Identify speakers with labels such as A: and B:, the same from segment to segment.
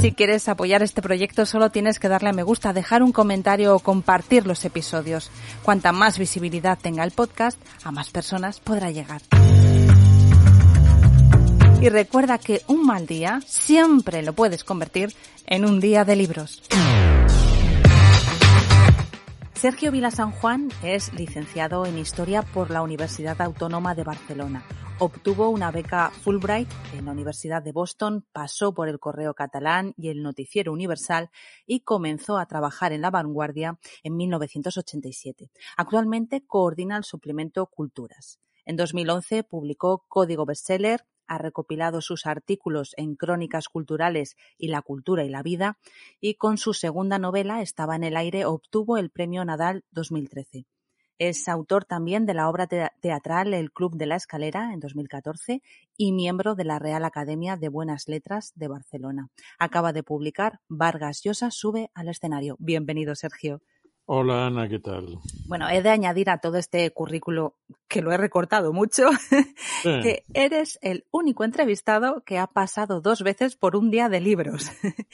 A: Si quieres apoyar este proyecto solo tienes que darle a me gusta, dejar un comentario o compartir los episodios. Cuanta más visibilidad tenga el podcast, a más personas podrá llegar. Y recuerda que un mal día siempre lo puedes convertir en un día de libros. Sergio Vila San Juan es licenciado en Historia por la Universidad Autónoma de Barcelona. Obtuvo una beca Fulbright en la Universidad de Boston, pasó por el Correo Catalán y el Noticiero Universal y comenzó a trabajar en La Vanguardia en 1987. Actualmente coordina el suplemento Culturas. En 2011 publicó Código Bestseller, ha recopilado sus artículos en Crónicas Culturales y La Cultura y la Vida, y con su segunda novela, Estaba en el aire, obtuvo el Premio Nadal 2013. Es autor también de la obra teatral El Club de la Escalera en 2014 y miembro de la Real Academia de Buenas Letras de Barcelona. Acaba de publicar Vargas Llosa sube al escenario. Bienvenido, Sergio.
B: Hola Ana, ¿qué tal?
A: Bueno, he de añadir a todo este currículo, que lo he recortado mucho, que eres el único entrevistado que ha pasado dos veces por un día de libros.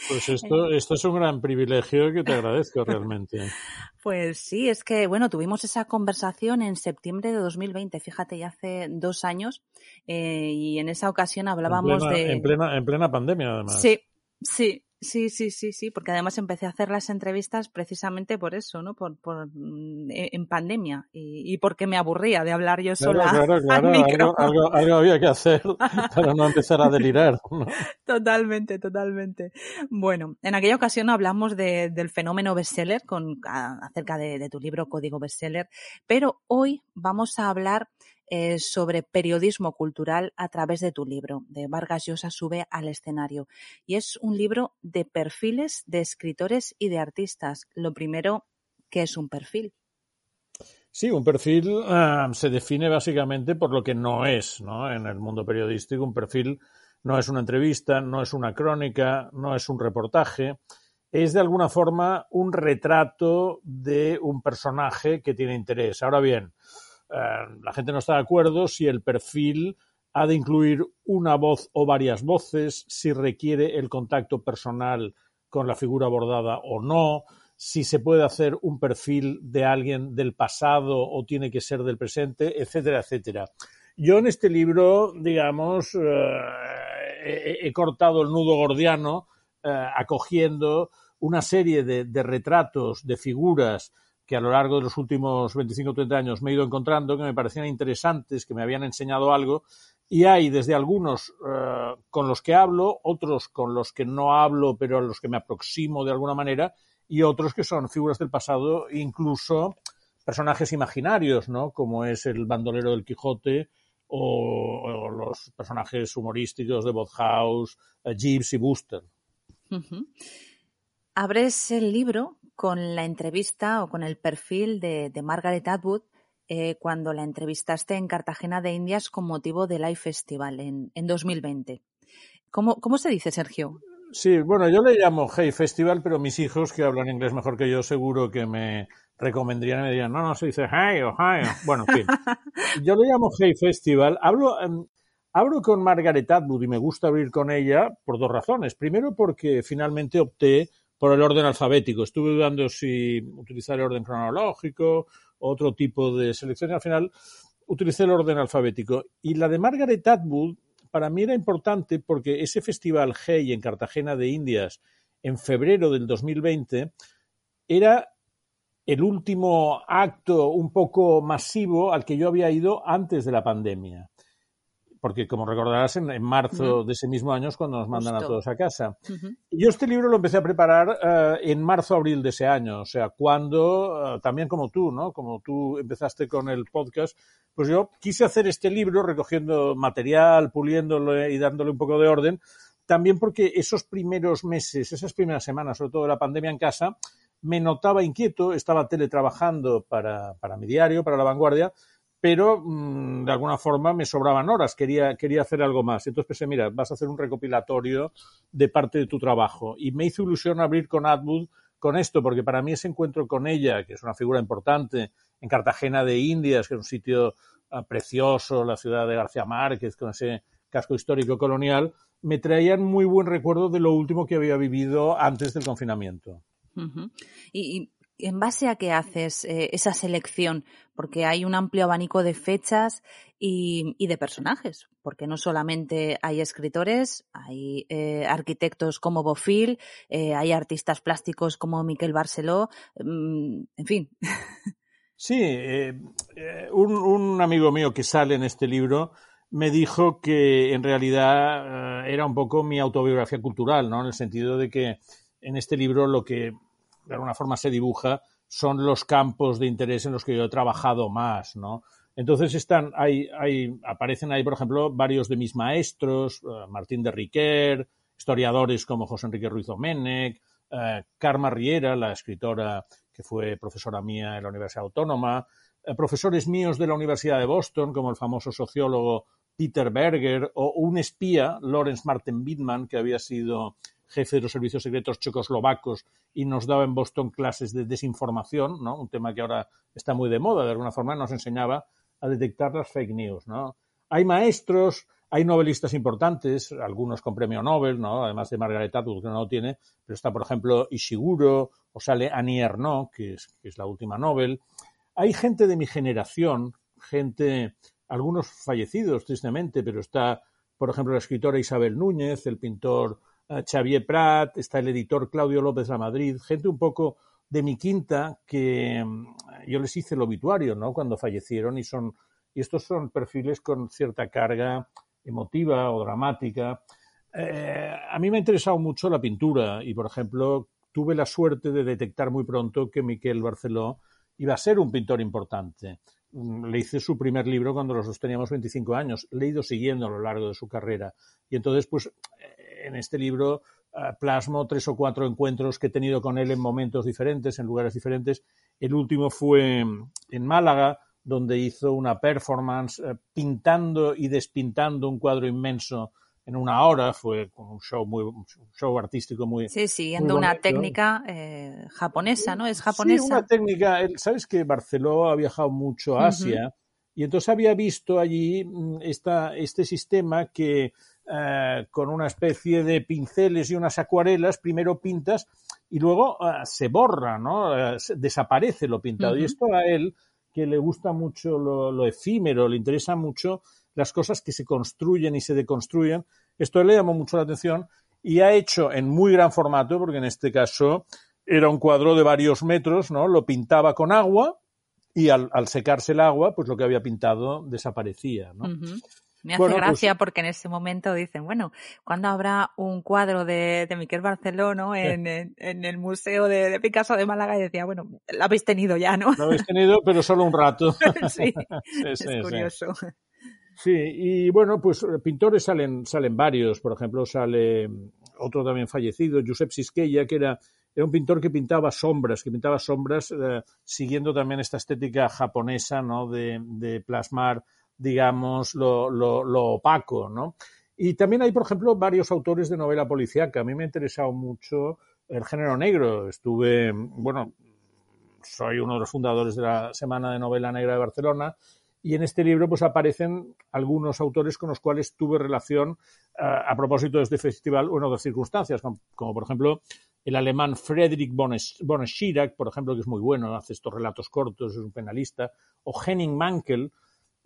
B: Pues esto, esto es un gran privilegio que te agradezco realmente.
A: Pues sí, es que, bueno, tuvimos esa conversación en septiembre de 2020, fíjate, ya hace dos años, eh, y en esa ocasión hablábamos
B: en plena,
A: de...
B: En plena, en plena pandemia, además.
A: Sí, sí, Sí, sí, sí, sí, porque además empecé a hacer las entrevistas precisamente por eso, ¿no? Por, por en pandemia y, y, porque me aburría de hablar yo sola.
B: Claro, claro, claro. Algo, algo, algo, había que hacer para no empezar a delirar. ¿no?
A: Totalmente, totalmente. Bueno, en aquella ocasión hablamos de, del fenómeno bestseller con, a, acerca de, de tu libro Código Bestseller, pero hoy vamos a hablar eh, sobre periodismo cultural a través de tu libro, de Vargas Llosa sube al escenario. Y es un libro de perfiles de escritores y de artistas. Lo primero, ¿qué es un perfil?
B: Sí, un perfil uh, se define básicamente por lo que no es ¿no? en el mundo periodístico. Un perfil no es una entrevista, no es una crónica, no es un reportaje. Es de alguna forma un retrato de un personaje que tiene interés. Ahora bien, la gente no está de acuerdo si el perfil ha de incluir una voz o varias voces, si requiere el contacto personal con la figura abordada o no, si se puede hacer un perfil de alguien del pasado o tiene que ser del presente, etcétera, etcétera. Yo en este libro, digamos, uh, he, cortado el nudo gordiano uh, acogiendo una serie de retratos de figuras que a lo largo de los últimos 25 o 30 años me he ido encontrando, que me parecían interesantes, que me habían enseñado algo, y hay desde algunos uh, con los que hablo, otros con los que no hablo, pero a los que me aproximo de alguna manera, y otros que son figuras del pasado, incluso personajes imaginarios, ¿no? Como es el bandolero del Quijote o, los personajes humorísticos de House, uh, Jeeves y
A: -huh. Abres el libro con la entrevista o con el perfil de, de Margaret Atwood eh, cuando la entrevistaste en Cartagena de Indias con motivo del Life Festival en, en 2020. ¿Cómo, ¿Cómo se dice, Sergio?
B: Sí, bueno, yo le llamo Hey Festival, pero mis hijos, que hablan inglés mejor que yo, seguro que me recomendarían y me dirían, no, no, se dice Hey o Hey. Bueno, en fin. yo le llamo Hey Festival. Hablo, um, hablo con Margaret Atwood y me gusta abrir con ella por dos razones. Primero, porque finalmente opté por el orden alfabético. Estuve dudando si utilizar el orden cronológico, otro tipo de selección y al final utilicé el orden alfabético. Y la de Margaret Atwood para mí era importante porque ese festival Hey en Cartagena de Indias en febrero del 2020 era el último acto un poco masivo al que yo había ido antes de la pandemia porque como recordarás, en, en marzo uh -huh. de ese mismo año es cuando nos mandan Justo. a todos a casa. Uh -huh. Y yo este libro lo empecé a preparar uh, en marzo-abril de ese año, o sea, cuando, uh, también como tú, ¿no? Como tú empezaste con el podcast, pues yo quise hacer este libro recogiendo material, puliéndolo y dándole un poco de orden, también porque esos primeros meses, esas primeras semanas, sobre todo de la pandemia en casa, me notaba inquieto, estaba teletrabajando para, para mi diario, para La Vanguardia, pero mm, de alguna forma me sobraban horas, quería, quería hacer algo más. Entonces pensé, mira, vas a hacer un recopilatorio de parte de tu trabajo. Y me hizo ilusión abrir con Atwood con esto, porque para mí ese encuentro con ella, que es una figura importante en Cartagena de Indias, que es un sitio ah, precioso, la ciudad de García Márquez, con ese casco histórico colonial, me traían muy buen recuerdo de lo último que había vivido antes del confinamiento.
A: y, ¿En base a qué haces eh, esa selección? Porque hay un amplio abanico de fechas y, de personajes, porque no solamente hay escritores, hay eh, arquitectos como Bofill, eh, hay artistas plásticos como Miquel Barceló, mm, en fin.
B: Sí, un, un, amigo mío que sale en este libro me dijo que en realidad era un poco mi autobiografía cultural, ¿no? En el sentido de que en este libro lo que de alguna forma se dibuja, son los campos de interés en los que yo he trabajado más, ¿no? Entonces están, hay, hay, aparecen ahí, por ejemplo, varios de mis maestros, eh, Martín de Riquer, historiadores como José Enrique Ruiz Domenech, uh, Karma Riera, la escritora que fue profesora mía en la Universidad Autónoma, eh, profesores míos de la Universidad de Boston, como el famoso sociólogo Peter Berger, o un espía, Lawrence Martin Bittman, que había sido jefe de los servicios secretos checoslovacos y nos daba en Boston clases de desinformación, ¿no? Un tema que ahora está muy de moda, de alguna forma nos enseñaba a detectar las fake news, ¿no? Hay maestros, hay novelistas importantes, algunos con premio Nobel, ¿no? Además de Margaret Atwood, que no lo tiene, pero está, por ejemplo, Ishiguro, o sale Annie Ernaux, que es, que es la última Nobel. Hay gente de mi generación, gente, algunos fallecidos, tristemente, pero está, por ejemplo, la escritora Isabel Núñez, el pintor Xavier Prat, está el editor Claudio López La Madrid, gente un poco de mi quinta que mm, yo les hice el obituario, ¿no? Cuando fallecieron y son y estos son perfiles con cierta carga emotiva o dramática. Eh, a mí me ha interesado mucho la pintura y, por ejemplo, tuve la suerte de detectar muy pronto que Miquel Barceló iba a ser un pintor importante. Mm, le hice su primer libro cuando los dos teníamos 25 años. Le he ido siguiendo a lo largo de su carrera. Y entonces, pues, en este libro eh, plasmo tres o cuatro encuentros que he tenido con él en momentos diferentes, en lugares diferentes. El último fue en Málaga, donde hizo una performance eh, pintando y despintando un cuadro inmenso en una hora, fue un show muy un show artístico muy
A: Sí, siguiendo una técnica eh, japonesa, ¿no? Es japonesa.
B: Sí, una técnica, sabes que Barceló ha viajado mucho a Asia y entonces había visto allí mm, esta, este sistema que eh, con una especie de pinceles y unas acuarelas, primero pintas y luego eh, se borra, ¿no? Eh, desaparece lo pintado. Y esto a él, que le gusta mucho lo, efímero, le interesa mucho las cosas que se construyen y se deconstruyen, esto le llamó mucho la atención y ha hecho en muy gran formato, porque en este caso era un cuadro de varios metros, ¿no? Lo pintaba con agua y al, secarse el agua, pues lo que había pintado desaparecía, ¿no?
A: Me hace pues gracia porque en ese momento dicen, bueno, ¿cuándo habrá un cuadro de, de Miquel Barcelona en, en, el Museo de, Picasso de Málaga? Y decía, bueno, lo habéis tenido ya, ¿no?
B: Lo habéis tenido, pero solo un rato.
A: sí, es curioso.
B: Sí. y bueno, pues pintores salen, salen varios. Por ejemplo, sale otro también fallecido, Josep Sisquella, que era, era un pintor que pintaba sombras, que pintaba sombras eh, siguiendo también esta estética japonesa, ¿no? De, de plasmar digamos, lo, lo, opaco, ¿no? Y también hay, por ejemplo, varios autores de novela policíaca. A mí me ha interesado mucho el género negro. Estuve, bueno, soy uno de los fundadores de la Semana de Novela Negra de Barcelona y en este libro pues aparecen algunos autores con los cuales tuve relación eh, a propósito de este festival o en otras circunstancias, como, por ejemplo el alemán Friedrich von por ejemplo, que es muy bueno, hace estos relatos cortos, es un penalista, o Henning Mankell,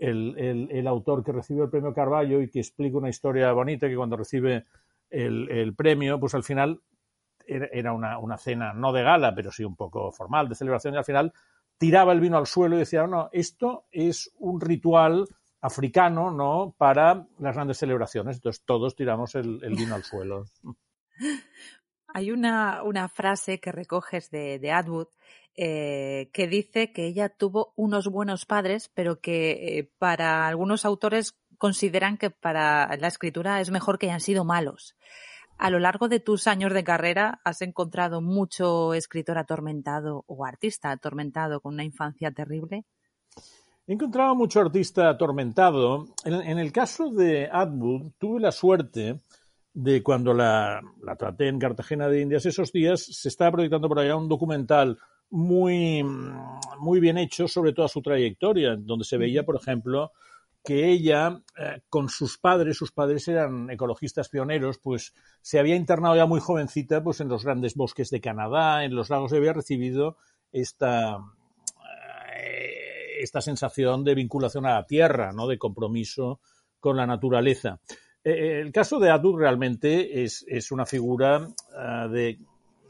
B: el, el, autor que recibió el premio Carballo y que explica una historia bonita que cuando recibe el, premio, pues al final era, una, una, cena no de gala, pero sí un poco formal, de celebración, y al final tiraba el vino al suelo y decía, no, esto es un ritual africano, ¿no?, para las grandes celebraciones. Entonces todos tiramos el, el vino al suelo.
A: Hay una, una, frase que recoges de, Atwood eh, que dice que ella tuvo unos buenos padres, pero que eh, para algunos autores consideran que para la escritura es mejor que hayan sido malos. A lo largo de tus años de carrera, ¿has encontrado mucho escritor atormentado o artista atormentado con una infancia terrible?
B: He encontrado mucho artista atormentado. En, el caso de Atwood, tuve la suerte de cuando la, la, traté en Cartagena de Indias esos días, se estaba proyectando por allá un documental muy, muy bien hecho sobre toda su trayectoria, donde se veía, por ejemplo, que ella, eh, con sus padres, sus padres eran ecologistas pioneros, pues se había internado ya muy jovencita pues en los grandes bosques de Canadá, en los lagos, y había recibido esta, eh, esta sensación de vinculación a la tierra, ¿no? de compromiso con la naturaleza. Eh, el caso de Adu realmente es, es una figura de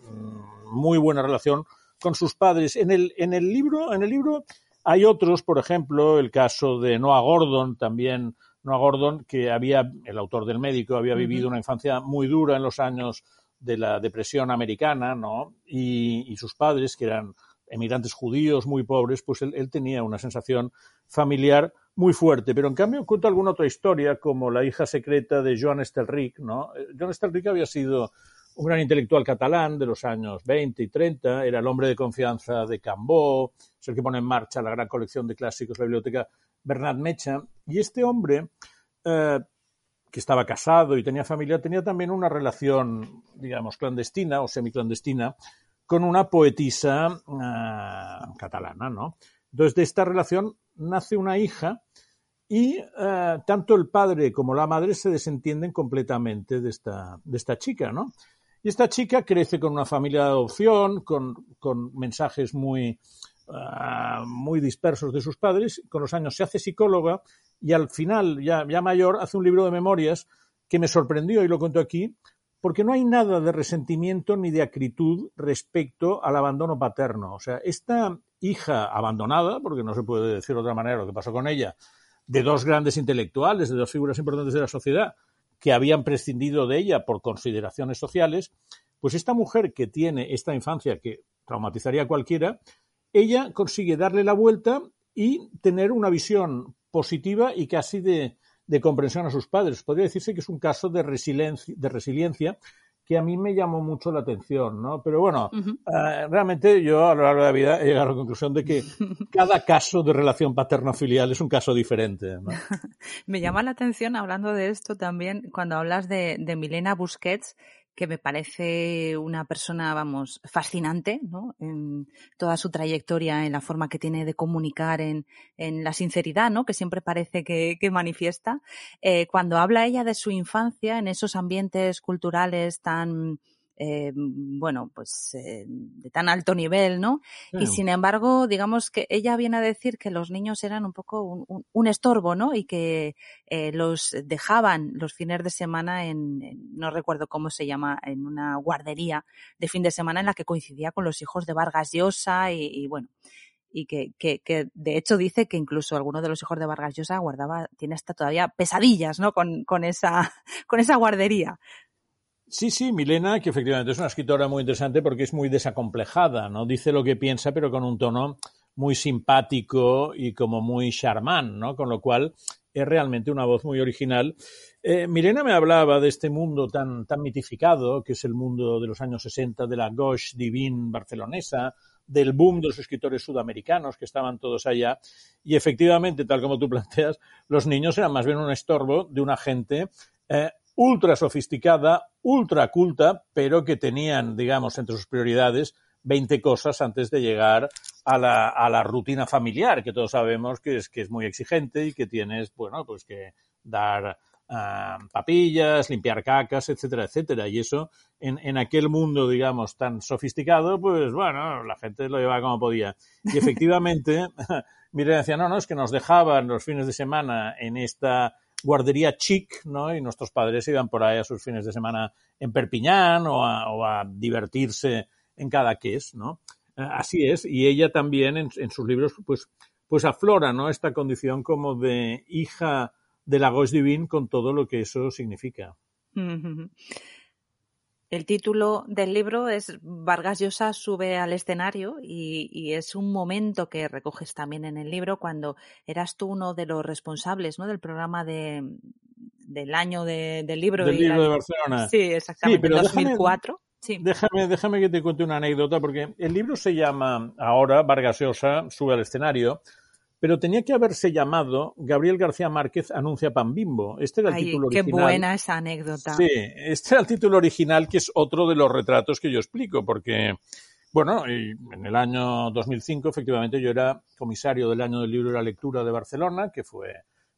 B: mm, muy buena relación con sus padres. En el, en el libro, en el libro hay otros, por ejemplo, el caso de Noah Gordon, también Noah Gordon, que había, el autor del médico, había vivido una infancia muy dura en los años de la depresión americana, ¿no? Y, sus padres, que eran emigrantes judíos muy pobres, pues él, tenía una sensación familiar muy fuerte. Pero en cambio cuento alguna otra historia, como la hija secreta de Joan Estelric, ¿no? Eh, Joan Estelric había sido un gran intelectual catalán de los años 20 y 30, era el hombre de confianza de Cambó, es el que pone en marcha la gran colección de clásicos, la biblioteca Bernat Mecha, y este hombre, eh, que estaba casado y tenía familia, tenía también una relación, digamos, clandestina o semiclandestina con una poetisa eh, catalana, ¿no? Entonces, de esta relación nace una hija y eh, tanto el padre como la madre se desentienden completamente de esta, de esta chica, ¿no? Y esta chica crece con una familia de adopción, con, con mensajes muy, uh, muy dispersos de sus padres. Con los años se hace psicóloga y al final, ya, ya mayor, hace un libro de memorias que me sorprendió y lo cuento aquí, porque no hay nada de resentimiento ni de acritud respecto al abandono paterno. O sea, esta hija abandonada, porque no se puede decir de otra manera lo que pasó con ella, de dos grandes intelectuales, de dos figuras importantes de la sociedad, que habían prescindido de ella por consideraciones sociales, pues esta mujer que tiene esta infancia que traumatizaría a cualquiera, ella consigue darle la vuelta y tener una visión positiva y casi de, de comprensión a sus padres. Podría decirse que es un caso de resiliencia, de resiliencia que a mí me llamó mucho la atención, ¿no? Pero bueno, eh, realmente yo a lo largo de la vida he llegado a la conclusión de que cada caso de relación paterno-filial es un caso diferente.
A: me llama la atención, hablando de esto también, cuando hablas de, de Milena Busquets, que me parece una persona, vamos, fascinante, ¿no? En toda su trayectoria, en la forma que tiene de comunicar, en, en la sinceridad, ¿no? Que siempre parece que, que manifiesta. Eh, cuando habla ella de su infancia, en esos ambientes culturales tan eh, bueno, pues eh, de tan alto nivel, ¿no? Y sin embargo, digamos que ella viene a decir que los niños eran un poco un, estorbo, ¿no? Y que eh, los dejaban los fines de semana en, no recuerdo cómo se llama, en una guardería de fin de semana en la que coincidía con los hijos de Vargas Llosa y, bueno, y que, que, que, de hecho dice que incluso alguno de los hijos de Vargas Llosa guardaba, tiene hasta todavía pesadillas, ¿no? Con, con esa, con esa guardería.
B: Sí, sí, Milena, que efectivamente es una escritora muy interesante porque es muy desacomplejada, ¿no? Dice lo que piensa, pero con un tono muy simpático y como muy charmant, ¿no? Con lo cual es realmente una voz muy original. Eh, Milena me hablaba de este mundo tan, tan mitificado, que es el mundo de los años 60, de la gauche divine barcelonesa, del boom de los escritores sudamericanos que estaban todos allá. Y efectivamente, tal como tú planteas, los niños eran más bien un estorbo de una gente eh, ultra sofisticada, ultra culta, pero que tenían, digamos, entre sus prioridades 20 cosas antes de llegar a la, a la rutina familiar, que todos sabemos que es, que es muy exigente y que tienes, bueno, pues que dar uh, papillas, limpiar cacas, etcétera, etcétera. Y eso, en, en aquel mundo, digamos, tan sofisticado, pues bueno, la gente lo llevaba como podía. Y efectivamente, Miren decía, no, no, es que nos dejaban los fines de semana en esta guardería chic, ¿no? Y nuestros padres iban por ahí a sus fines de semana en Perpiñán o a, divertirse en cada es, ¿no? Eh, así es, y ella también en, sus libros, pues, pues aflora, ¿no? Esta condición como de hija de la Gauche Divine con todo lo que eso significa.
A: El título del libro es Vargas Llosa sube al escenario y, es un momento que recoges también en el libro cuando eras tú uno de los responsables ¿no? del programa de, del año del libro.
B: Del libro de Barcelona.
A: Sí, exactamente, sí, 2004.
B: Déjame, déjame que te cuente una anécdota porque el libro se llama ahora Vargas Llosa sube al escenario pero tenía que haberse llamado Gabriel García Márquez anuncia pan bimbo. Este era el título
A: qué
B: original.
A: Qué buena esa anécdota.
B: Sí, este era el título original, que es otro de los retratos que yo explico, porque, bueno, en el año 2005, efectivamente, yo era comisario del año del libro y la lectura de Barcelona, que fue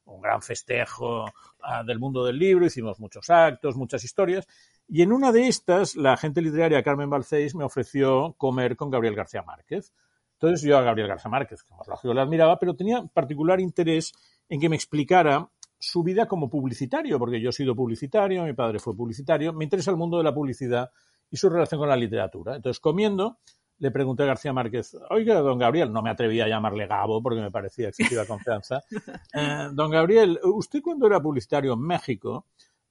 B: un gran festejo uh, del mundo del libro, hicimos muchos actos, muchas historias, y en una de estas, la agente literaria Carmen Balcéis me ofreció comer con Gabriel García Márquez. Entonces yo a Gabriel García Márquez, como lógico, le admiraba, pero tenía particular interés en que me explicara su vida como publicitario, porque yo he sido publicitario, mi padre fue publicitario, me interesa el mundo de la publicidad y su relación con la literatura. Entonces, comiendo, le pregunté a García Márquez, oiga, don Gabriel, no me atrevía a llamarle Gabo porque me parecía excesiva confianza. Eh, don Gabriel, usted cuando era publicitario en México,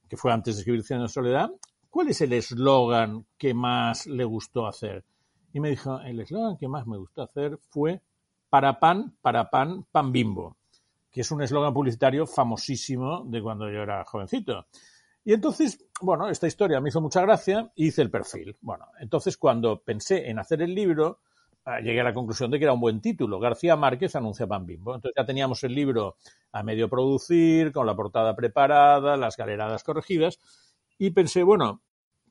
B: que fue antes de escribir Cien de Soledad, ¿cuál es el eslogan que más le gustó hacer? Y me dijo, el eslogan que más me gustó hacer fue para pan, para pan, pan bimbo, que es un eslogan publicitario famosísimo de cuando yo era jovencito. Y entonces, bueno, esta historia me hizo mucha gracia y hice el perfil. Bueno, entonces cuando pensé en hacer el libro, llegué a la conclusión de que era un buen título. García Márquez anuncia Pan Bimbo. Entonces ya teníamos el libro a medio producir, con la portada preparada, las galeradas corregidas, y pensé, bueno,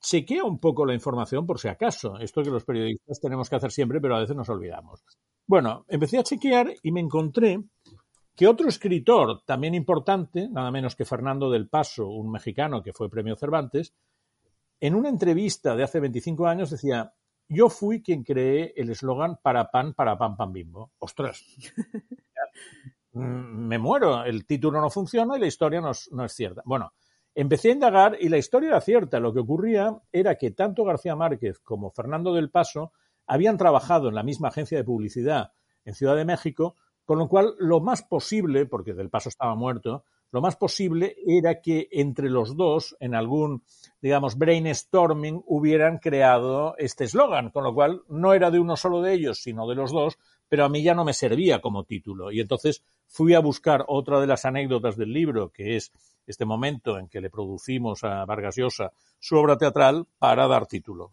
B: chequea un poco la información por si acaso. Esto que los periodistas tenemos que hacer siempre, pero a veces nos olvidamos. Bueno, empecé a chequear y me encontré que otro escritor también importante, nada menos que Fernando del Paso, un mexicano que fue premio Cervantes, en una entrevista de hace 25 años decía, yo fui quien creé el eslogan para pan, para pan, pan bimbo. Ostras. Me muero, el título no funciona y la historia no es, no es cierta. Bueno, Empecé a indagar y la historia era cierta. Lo que ocurría era que tanto García Márquez como Fernando del Paso habían trabajado en la misma agencia de publicidad en Ciudad de México, con lo cual lo más posible, porque del Paso estaba muerto, lo más posible era que entre los dos, en algún, digamos, brainstorming, hubieran creado este eslogan, con lo cual no era de uno solo de ellos, sino de los dos, pero a mí ya no me servía como título. Y entonces fui a buscar otra de las anécdotas del libro, que es este momento en que le producimos a Vargas Llosa su obra teatral para dar título.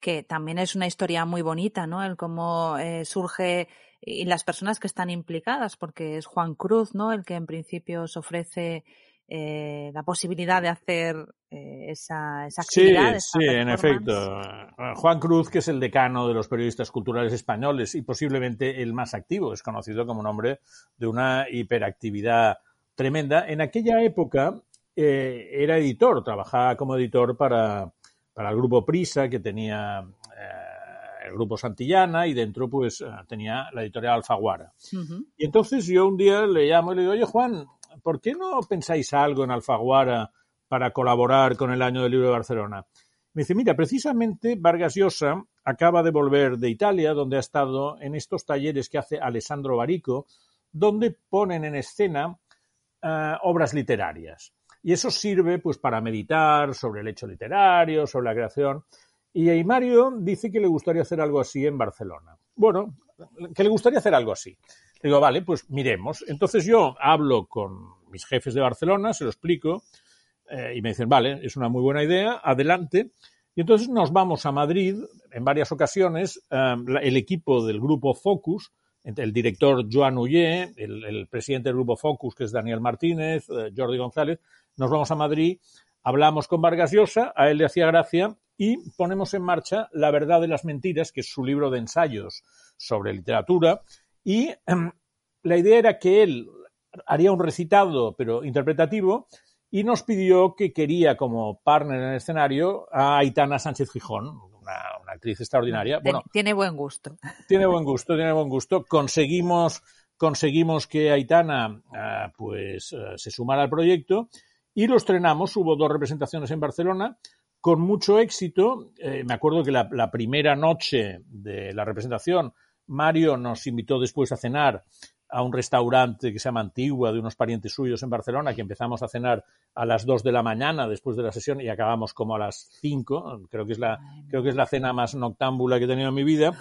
A: Que también es una historia muy bonita, ¿no? El cómo eh, surge y las personas que están implicadas, porque es Juan Cruz, ¿no? El que en principio os ofrece eh, la posibilidad de hacer eh, esa, esa, actividad.
B: Sí, sí, en efecto. Juan Cruz, que es el decano de los periodistas culturales españoles y posiblemente el más activo, es conocido como un hombre de una hiperactividad tremenda. En aquella época eh, era editor, trabajaba como editor para, para el grupo Prisa, que tenía eh, el grupo Santillana, y dentro pues eh, tenía la editorial Alfaguara. Y entonces yo un día le llamo y le digo, oye Juan, ¿por qué no pensáis algo en Alfaguara para colaborar con el Año del Libro de Barcelona? Me dice, mira, precisamente Vargas Llosa acaba de volver de Italia, donde ha estado en estos talleres que hace Alessandro Barico, donde ponen en escena eh, obras literarias. Y eso sirve pues para meditar sobre el hecho literario, sobre la creación. Y ahí Mario dice que le gustaría hacer algo así en Barcelona. Bueno, que le gustaría hacer algo así. Digo, vale, pues miremos. Entonces yo hablo con mis jefes de Barcelona, se lo explico, eh, y me dicen, vale, es una muy buena idea, adelante. Y entonces nos vamos a Madrid en varias ocasiones, eh, el equipo del grupo Focus, el director Joan Ullé, el, el, presidente del grupo Focus, que es Daniel Martínez, eh, Jordi González, nos vamos a Madrid, hablamos con Vargas Llosa, a él le hacía gracia, y ponemos en marcha La verdad de las mentiras, que es su libro de ensayos sobre literatura, y eh, la idea era que él haría un recitado, pero interpretativo, y nos pidió que quería como partner en el escenario a Aitana Sánchez Gijón, una, una, actriz extraordinaria.
A: Bueno, tiene buen gusto.
B: Tiene buen gusto, tiene buen gusto. Conseguimos, conseguimos que Aitana uh, pues uh, se sumara al proyecto y lo estrenamos. Hubo dos representaciones en Barcelona con mucho éxito. Eh, me acuerdo que la, la, primera noche de la representación, Mario nos invitó después a cenar a un restaurante que se llama Antigua de unos parientes suyos en Barcelona, que empezamos a cenar a las 2 de la mañana después de la sesión y acabamos como a las 5. Creo que es la, creo que es la cena más noctámbula que he tenido en mi vida.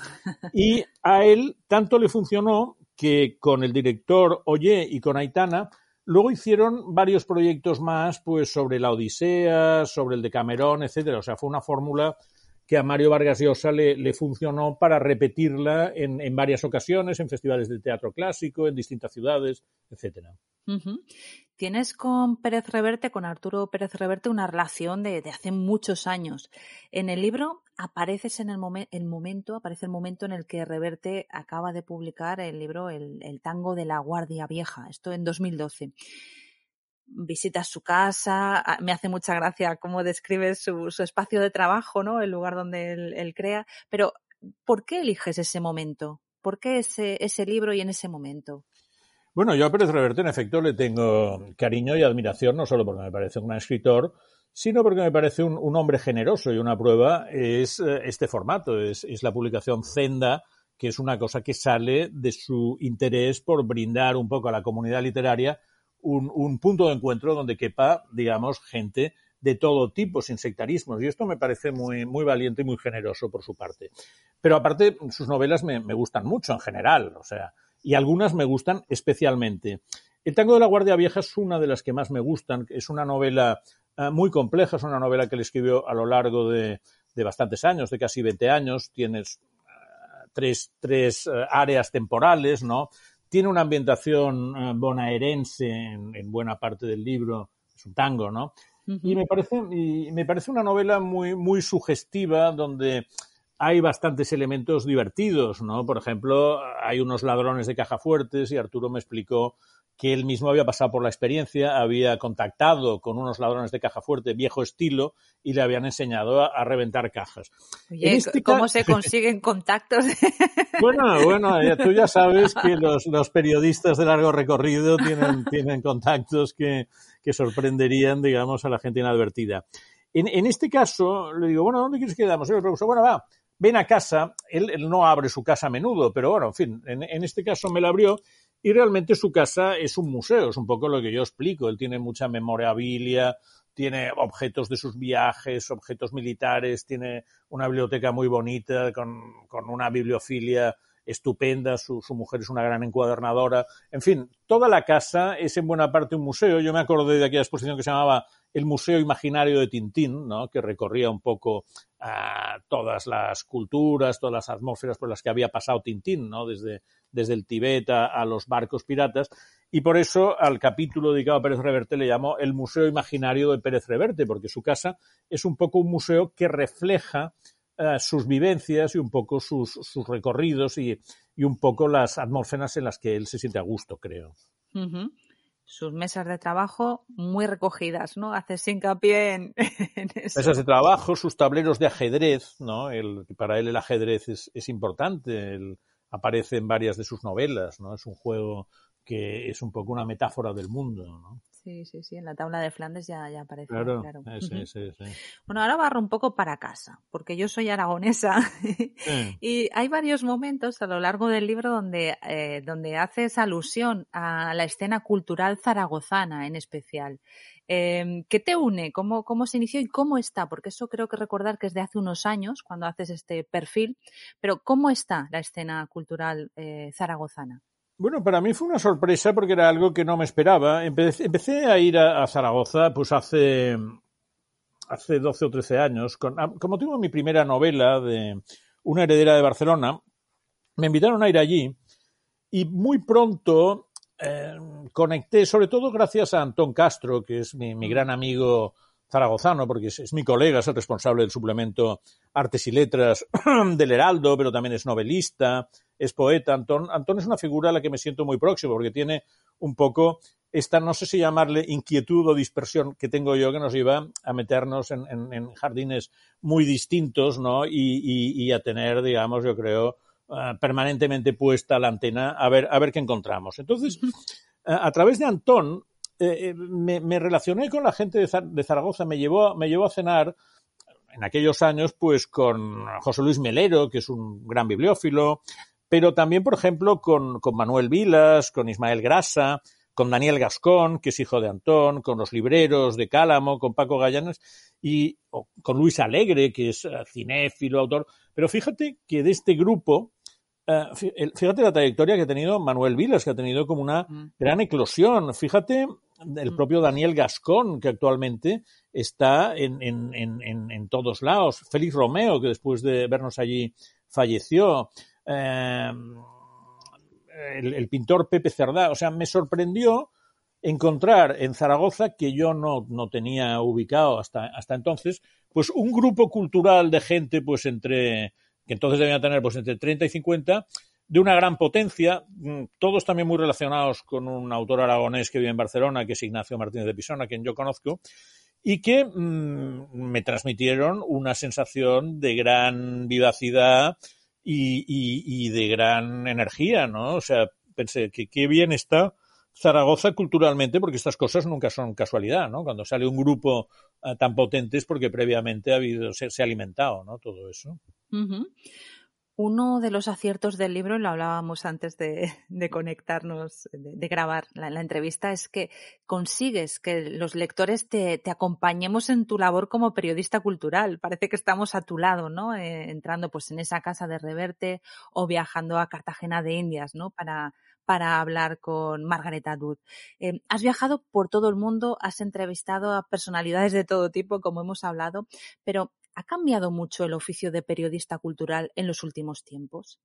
B: Y a él tanto le funcionó que con el director Oye y con Aitana Luego hicieron varios proyectos más, pues sobre la Odisea, sobre el de Camerón, etcétera. O sea, fue una fórmula que a Mario Vargas Llosa le, le funcionó para repetirla en, varias ocasiones, en festivales de teatro clásico, en distintas ciudades, etcétera.
A: Tienes con Pérez Reverte, con Arturo Pérez Reverte, una relación de, hace muchos años. En el libro apareces en el, momento, aparece el momento en el que Reverte acaba de publicar el libro El, el tango de la Guardia Vieja, esto en 2012 visitas su casa, me hace mucha gracia cómo describes su, espacio de trabajo, ¿no? El lugar donde él, crea. Pero, ¿por qué eliges ese momento? ¿Por qué ese, libro y en ese momento?
B: Bueno, yo a Pérez Reverte, en efecto, le tengo cariño y admiración, no solo porque me parece un escritor, sino porque me parece un, un hombre generoso y una prueba es eh, este formato, es, es la publicación Zenda, que es una cosa que sale de su interés por brindar un poco a la comunidad literaria un, un, punto de encuentro donde quepa, digamos, gente de todo tipo, sin sectarismos. Y esto me parece muy, muy valiente y muy generoso por su parte. Pero aparte, sus novelas me, me gustan mucho en general, o sea, y algunas me gustan especialmente. El tango de la Guardia Vieja es una de las que más me gustan. Es una novela uh, muy compleja, es una novela que le escribió a lo largo de, de bastantes años, de casi 20 años. Tienes uh, tres, tres uh, áreas temporales, ¿no? Tiene una ambientación uh, bonaerense en, en, buena parte del libro, es un tango, ¿no? Uh -huh. Y me parece, y me parece una novela muy, muy sugestiva donde hay bastantes elementos divertidos, ¿no? Por ejemplo, hay unos ladrones de caja fuertes y Arturo me explicó que él mismo había pasado por la experiencia, había contactado con unos ladrones de caja fuerte viejo estilo y le habían enseñado a, a reventar cajas.
A: Oye, este ¿cómo se consiguen contactos?
B: bueno, bueno, ya, tú ya sabes que los, los, periodistas de largo recorrido tienen, tienen contactos que, que, sorprenderían, digamos, a la gente inadvertida. En, en, este caso, le digo, bueno, ¿dónde quieres que quedamos? Y bueno, va, ven a casa, él, él, no abre su casa a menudo, pero bueno, en fin, en, en, este caso me la abrió y realmente su casa es un museo, es un poco lo que yo explico. Él tiene mucha memorabilia, tiene objetos de sus viajes, objetos militares, tiene una biblioteca muy bonita con, con una bibliofilia estupenda, su, su, mujer es una gran encuadernadora. En fin, toda la casa es en buena parte un museo. Yo me acordé de aquella exposición que se llamaba El Museo Imaginario de Tintín, ¿no? que recorría un poco uh, todas las culturas, todas las atmósferas por las que había pasado Tintín, ¿no? desde, desde el Tibet a, los barcos piratas. Y por eso al capítulo dedicado a Pérez Reverte le llamó El Museo Imaginario de Pérez Reverte, porque su casa es un poco un museo que refleja uh, sus vivencias y un poco sus, sus recorridos y, y, un poco las atmósferas en las que él se siente a gusto, creo.
A: Sus mesas de trabajo muy recogidas, ¿no? Haces hincapié en, en eso.
B: Mesas de trabajo, sus tableros de ajedrez, ¿no? El, para él el ajedrez es, importante, el, aparece en varias de sus novelas, ¿no? Es un juego que es un poco una metáfora del mundo, ¿no?
A: Sí, sí, sí, en la tabla de Flandes ya, ya aparece.
B: Claro, claro. Sí, sí, sí.
A: Bueno, ahora barro un poco para casa, porque yo soy aragonesa y hay varios momentos a lo largo del libro donde, eh, donde haces alusión a la escena cultural zaragozana en especial. Eh, ¿Qué te une? ¿Cómo, ¿Cómo se inició y cómo está? Porque eso creo que recordar que es de hace unos años, cuando haces este perfil, pero ¿cómo está la escena cultural eh, zaragozana?
B: Bueno, para mí fue una sorpresa porque era algo que no me esperaba. Empecé, a ir a, Zaragoza pues hace, hace 12 o 13 años. Con, ah, como tuve mi primera novela de una heredera de Barcelona, me invitaron a ir allí y muy pronto eh, conecté, sobre todo gracias a Antón Castro, que es mi, mi gran amigo zaragozano, porque es, es, mi colega, es el responsable del suplemento Artes y Letras del Heraldo, pero también es novelista, es poeta. Antón, Antón es una figura a la que me siento muy próximo, porque tiene un poco esta, no sé si llamarle inquietud o dispersión que tengo yo, que nos lleva a meternos en, en, en jardines muy distintos, ¿no? Y, y, y, a tener, digamos, yo creo, uh, permanentemente puesta la antena a ver, a ver qué encontramos. Entonces, uh, a través de Antón, eh, me, me, relacioné con la gente de, de Zaragoza, me llevó, me llevó a cenar en aquellos años, pues con José Luis Melero, que es un gran bibliófilo, pero también, por ejemplo, con, con Manuel Vilas, con Ismael Grasa, con Daniel Gascón, que es hijo de Antón, con los libreros de Cálamo, con Paco Gallanes y con Luis Alegre, que es uh, cinéfilo, autor. Pero fíjate que de este grupo, uh, fíjate la trayectoria que ha tenido Manuel Vilas, que ha tenido como una mm. gran eclosión. Fíjate el mm. propio Daniel Gascón, que actualmente está en, en, en, en todos lados. Félix Romeo, que después de vernos allí falleció. Eh, el, pintor Pepe Cerdá. O sea, me sorprendió encontrar en Zaragoza, que yo no, no tenía ubicado hasta, hasta entonces, pues un grupo cultural de gente, pues entre, que entonces debía tener pues entre 30 y 50, de una gran potencia, mm, todos también muy relacionados con un autor aragonés que vive en Barcelona, que es Ignacio Martínez de Pisón, a quien yo conozco, y que mmm, me transmitieron una sensación de gran vivacidad y, y, y, de gran energía, ¿no? O sea, pensé que qué bien está Zaragoza culturalmente, porque estas cosas nunca son casualidad, ¿no? Cuando sale un grupo uh, tan potente es porque previamente ha habido, se, se ha alimentado, ¿no? Todo eso.
A: Uh. Uno de los aciertos del libro, lo hablábamos antes de, conectarnos, de, grabar la, entrevista, es que consigues que los lectores te, acompañemos en tu labor como periodista cultural. Parece que estamos a tu lado, ¿no? Eh, entrando pues en esa casa de Reverte o viajando a Cartagena de Indias, ¿no? Para, para hablar con Margaret Atwood. Eh, has viajado por todo el mundo, has entrevistado a personalidades de todo tipo, como hemos hablado, pero ¿Ha cambiado mucho el oficio de periodista cultural en los últimos tiempos?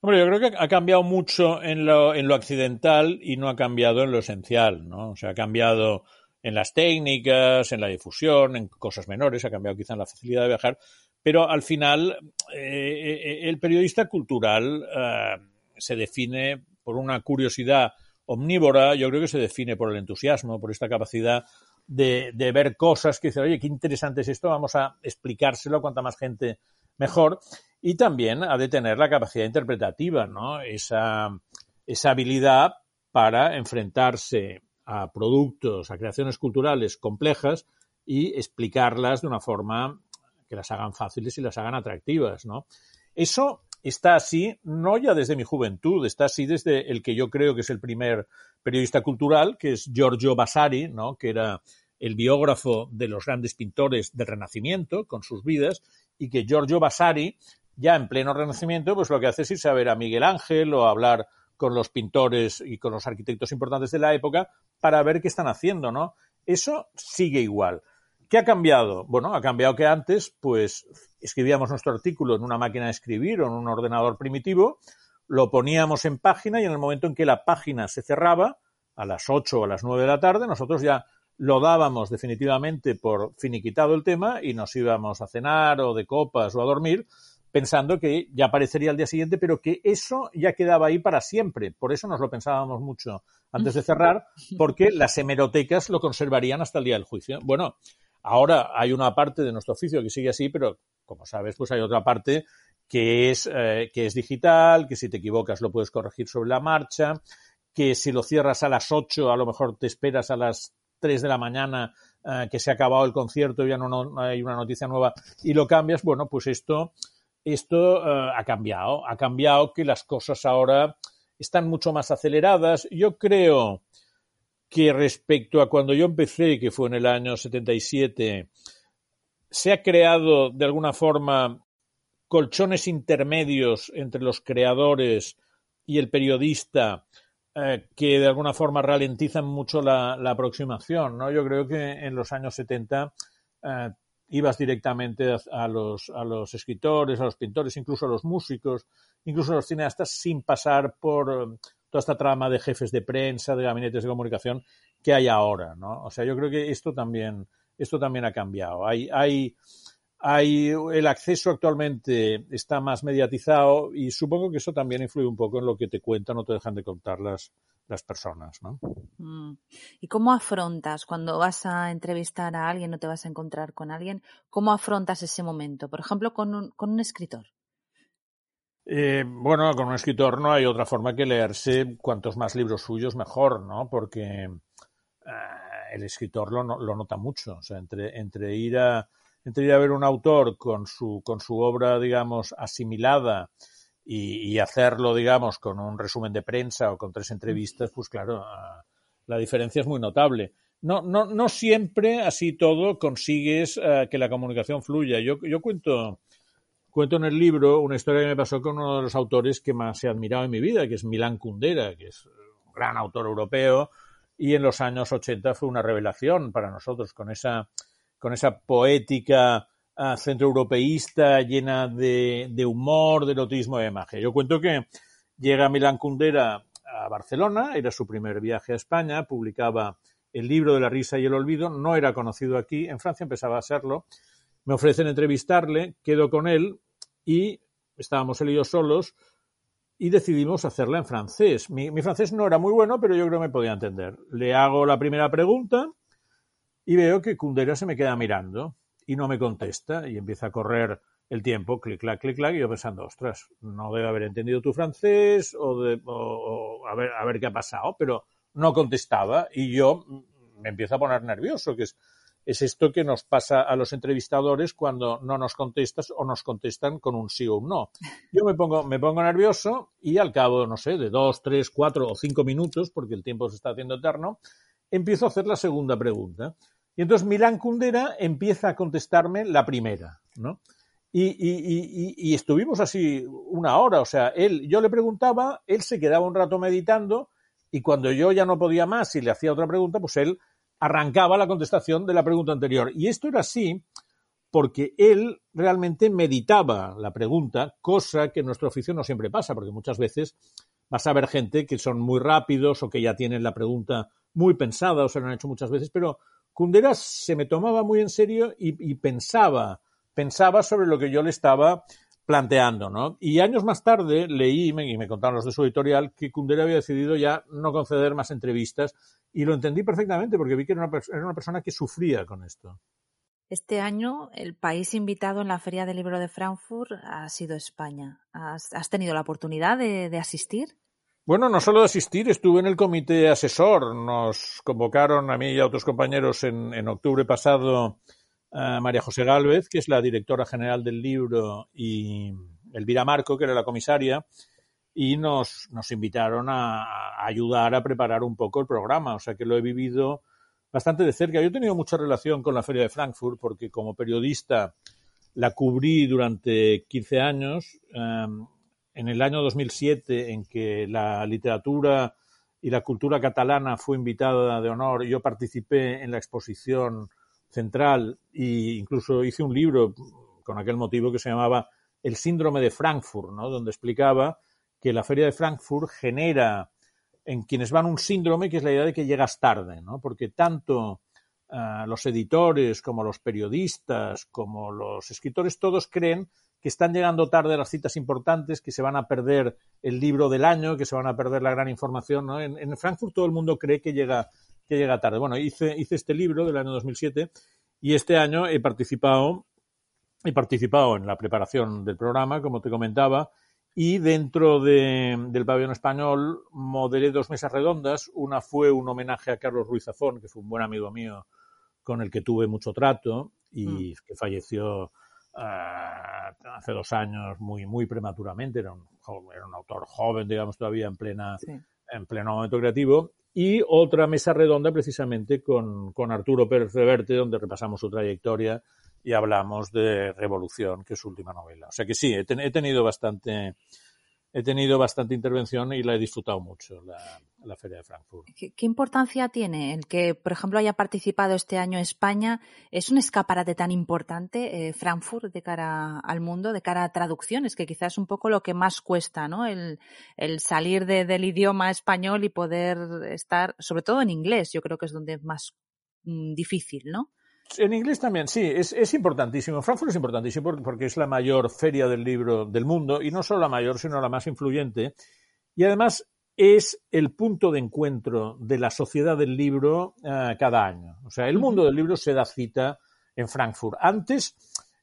B: Hombre, yo creo que ha cambiado mucho en lo, en lo accidental y no ha cambiado en lo esencial, ¿no? O sea, ha cambiado en las técnicas, en la difusión, en cosas menores, ha cambiado quizá en la facilidad de viajar, pero al final eh, el periodista cultural eh, se define por una curiosidad omnívora, yo creo que se define por el entusiasmo, por esta capacidad de, de, ver cosas que dicen, oye, qué interesante es esto, vamos a explicárselo a cuanta más gente mejor. Y también ha de tener la capacidad interpretativa, ¿no? Esa, esa habilidad para enfrentarse a productos, a creaciones culturales complejas y explicarlas de una forma que las hagan fáciles y las hagan atractivas, ¿no? Eso está así, no ya desde mi juventud, está así desde el que yo creo que es el primer periodista cultural, que es Giorgio Vasari, ¿no? que era el biógrafo de los grandes pintores del Renacimiento, con sus vidas, y que Giorgio Vasari, ya en pleno Renacimiento, pues lo que hace es irse a ver a Miguel Ángel o a hablar con los pintores y con los arquitectos importantes de la época para ver qué están haciendo, ¿no? Eso sigue igual. ¿Qué ha cambiado? Bueno, ha cambiado que antes, pues, escribíamos nuestro artículo en una máquina de escribir o en un ordenador primitivo, lo poníamos en página y en el momento en que la página se cerraba, a las 8 o a las 9 de la tarde, nosotros ya lo dábamos definitivamente por finiquitado el tema y nos íbamos a cenar o de copas o a dormir pensando que ya aparecería al día siguiente, pero que eso ya quedaba ahí para siempre. Por eso nos lo pensábamos mucho antes de cerrar, porque las hemerotecas lo conservarían hasta el día del juicio. Bueno, ahora hay una parte de nuestro oficio que sigue así, pero como sabes, pues hay otra parte que es, eh, que es digital, que si te equivocas lo puedes corregir sobre la marcha, que si lo cierras a las 8 a lo mejor te esperas a las 3 de la mañana eh, que se ha acabado el concierto y ya no, hay una noticia nueva y lo cambias, bueno, pues esto, esto eh, ha cambiado, ha cambiado que las cosas ahora están mucho más aceleradas. Yo creo que respecto a cuando yo empecé, que fue en el año 77, se ha creado de alguna forma colchones intermedios entre los creadores y el periodista eh, que de alguna forma ralentizan mucho la, aproximación. ¿no? Yo creo que en los años 70 eh, ibas directamente a, los, a los escritores, a los pintores, incluso a los músicos, incluso a los cineastas, sin pasar por toda esta trama de jefes de prensa, de gabinetes de comunicación que hay ahora. ¿no? O sea, yo creo que esto también, esto también ha cambiado. Hay, hay hay, el acceso actualmente está más mediatizado y supongo que eso también influye un poco en lo que te cuentan o te dejan de contar las, las personas, ¿no?
A: Mm. ¿Y cómo afrontas cuando vas a entrevistar a alguien o te vas a encontrar con alguien? ¿Cómo afrontas ese momento? Por ejemplo, con un, con un escritor.
B: Eh, bueno, con un escritor no hay otra forma que leerse cuantos más libros suyos mejor, ¿no? Porque eh, el escritor lo, lo, nota mucho. O sea, entre, entre ir a entre ir a ver un autor con su, con su obra, digamos, asimilada y, hacerlo, digamos, con un resumen de prensa o con tres entrevistas, pues claro, la diferencia es muy notable. No, no, no siempre, así todo, consigues uh, que la comunicación fluya. Yo, yo cuento, cuento en el libro una historia que me pasó con uno de los autores que más he admirado en mi vida, que es Milán Kundera, que es un gran autor europeo y en los años 80 fue una revelación para nosotros con esa con esa poética uh, centroeuropeísta llena de, humor, de erotismo y de magia. Yo cuento que llega Milán Kundera a Barcelona, era su primer viaje a España, publicaba el libro de la risa y el olvido, no era conocido aquí, en Francia empezaba a serlo, me ofrecen entrevistarle, quedo con él y estábamos él y yo solos y decidimos hacerla en francés. Mi, francés no era muy bueno, pero yo creo que me podía entender. Le hago la primera pregunta y veo que Kundera se me queda mirando y no me contesta y empieza a correr el tiempo, clic, clac, clic, clac, y yo pensando, ostras, no debe haber entendido tu francés o, de, a, ver, a ver qué ha pasado, pero no contestaba y yo me empiezo a poner nervioso, que es es esto que nos pasa a los entrevistadores cuando no nos contestas o nos contestan con un sí o un no. Yo me pongo, me pongo nervioso y al cabo, no sé, de dos, tres, cuatro o cinco minutos, porque el tiempo se está haciendo eterno, empiezo a hacer la segunda pregunta. Y entonces Milán Kundera empieza a contestarme la primera, ¿no? Y, y, y, y, estuvimos así una hora, o sea, él, yo le preguntaba, él se quedaba un rato meditando y cuando yo ya no podía más y le hacía otra pregunta, pues él arrancaba la contestación de la pregunta anterior. Y esto era así porque él realmente meditaba la pregunta, cosa que en nuestro oficio no siempre pasa, porque muchas veces vas a ver gente que son muy rápidos o que ya tienen la pregunta muy pensada o se lo han hecho muchas veces, pero Kunderas se me tomaba muy en serio y, y pensaba, pensaba sobre lo que yo le estaba planteando, ¿no? Y años más tarde leí, y me contaron los de su editorial, que Kundera había decidido ya no conceder más entrevistas y lo entendí perfectamente porque vi que era una, era una persona que sufría con esto.
A: Este año el país invitado en la Feria del Libro de Frankfurt ha sido España. ¿Has, has tenido la oportunidad de, de, asistir?
B: Bueno, no solo de asistir, estuve en el comité asesor. Nos convocaron a mí y a otros compañeros en, en octubre pasado María José Gálvez, que es la directora general del libro, y Elvira Marco, que era la comisaria, y nos, nos invitaron a, ayudar a preparar un poco el programa. O sea que lo he vivido bastante de cerca. Yo he tenido mucha relación con la Feria de Frankfurt porque como periodista la cubrí durante 15 años. Um, en el año 2007, en que la literatura y la cultura catalana fue invitada de honor, yo participé en la exposición central e incluso hice un libro con aquel motivo que se llamaba El síndrome de Frankfurt, ¿no? donde explicaba que la feria de Frankfurt genera en quienes van un síndrome que es la idea de que llegas tarde, ¿no? porque tanto uh, los editores como los periodistas como los escritores todos creen que están llegando tarde las citas importantes, que se van a perder el libro del año, que se van a perder la gran información. ¿no? En, en Frankfurt todo el mundo cree que llega que llega tarde. Bueno, hice, hice este libro del año 2007 y este año he participado, he participado en la preparación del programa, como te comentaba, y dentro de, del pabellón español moderé dos mesas redondas. Una fue un homenaje a Carlos Ruiz Zafón, que fue un buen amigo mío con el que tuve mucho trato y mm. que falleció uh, hace dos años muy, muy prematuramente. Era un, era un autor joven, digamos, todavía en plena, sí. en pleno momento creativo y otra mesa redonda precisamente con, con Arturo Pérez Reverte, donde repasamos su trayectoria y hablamos de Revolución, que es su última novela. O sea que sí, he, ten, he tenido bastante he tenido bastante intervención y la he disfrutado mucho, la, Feria de Frankfurt.
A: ¿Qué, ¿Qué, importancia tiene el que, por ejemplo, haya participado este año España? ¿Es un escaparate tan importante, eh, Frankfurt, de cara al mundo, de cara a traducciones, que quizás es un poco lo que más cuesta, ¿no? El, el salir de, del idioma español y poder estar, sobre todo en inglés, yo creo que es donde es más mmm, difícil, ¿no?
B: En inglés también, sí, es, es, importantísimo. Frankfurt es importantísimo porque es la mayor feria del libro del mundo y no solo la mayor, sino la más influyente. Y además es el punto de encuentro de la sociedad del libro uh, cada año. O sea, el mundo del libro se da cita en Frankfurt. Antes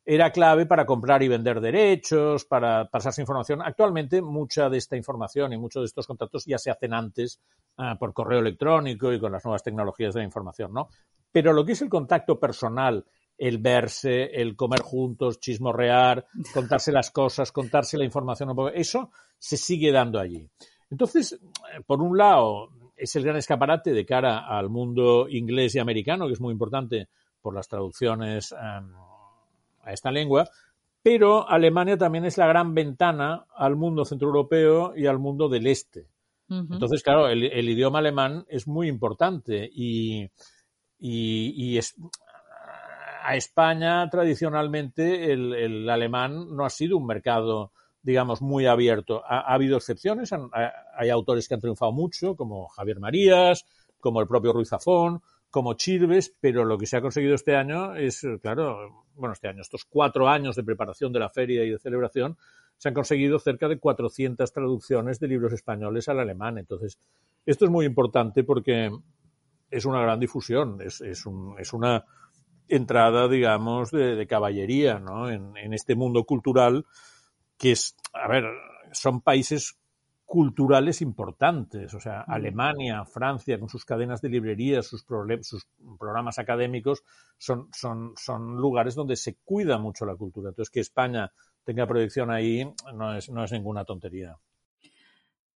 B: era clave para comprar y vender derechos, para pasarse información. Actualmente mucha de esta información y muchos de estos contactos ya se hacen antes uh, por correo electrónico y con las nuevas tecnologías de la información, ¿no? Pero lo que es el contacto personal, el verse, el comer juntos, chismorrear, contarse las cosas, contarse la información eso se sigue dando allí. Entonces, por un lado, es el gran escaparate de cara al mundo inglés y americano, que es muy importante por las traducciones um, a esta lengua, pero Alemania también es la gran ventana al mundo centroeuropeo y al mundo del este. Uh -huh. Entonces, claro, el, el, idioma alemán es muy importante y, y, y es, a España tradicionalmente el, el, alemán no ha sido un mercado, digamos, muy abierto. Ha, ha habido excepciones, hay autores que han triunfado mucho, como Javier Marías, como el propio Ruiz Zafón, como Chirves, pero lo que se ha conseguido este año es, claro, bueno, este año, estos cuatro años de preparación de la feria y de celebración, se han conseguido cerca de 400 traducciones de libros españoles al alemán. Entonces, esto es muy importante porque es una gran difusión, es, es, un, es una entrada, digamos, de, de caballería ¿no? En, en, este mundo cultural que es, a ver, son países culturales importantes, o sea, Alemania, Francia, con sus cadenas de librerías, sus, sus programas académicos, son, son, son lugares donde se cuida mucho la cultura. Entonces, que España tenga proyección ahí no es, no es ninguna tontería.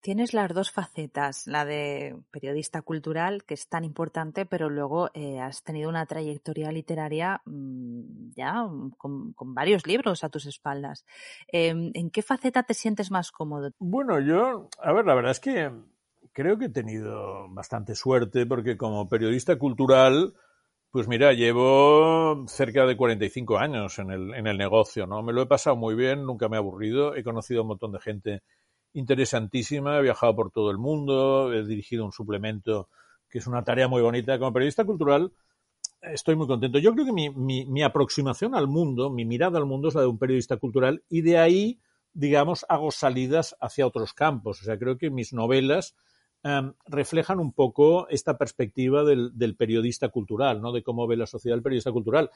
A: Tienes las dos facetas, la de periodista cultural, que es tan importante, pero luego eh, has tenido una trayectoria literaria mmm, ya con, con, varios libros a tus espaldas. Eh, ¿En qué faceta te sientes más cómodo?
B: Bueno, yo, a ver, la verdad es que creo que he tenido bastante suerte porque como periodista cultural, pues mira, llevo cerca de 45 años en el, en el negocio, ¿no? Me lo he pasado muy bien, nunca me he aburrido, he conocido a un montón de gente interesantísima, he viajado por todo el mundo, he dirigido un suplemento que es una tarea muy bonita. Como periodista cultural estoy muy contento. Yo creo que mi, mi, mi aproximación al mundo, mi mirada al mundo es la de un periodista cultural y de ahí, digamos, hago salidas hacia otros campos. O sea, creo que mis novelas um, reflejan un poco esta perspectiva del, del, periodista cultural, ¿no? De cómo ve la sociedad el periodista cultural.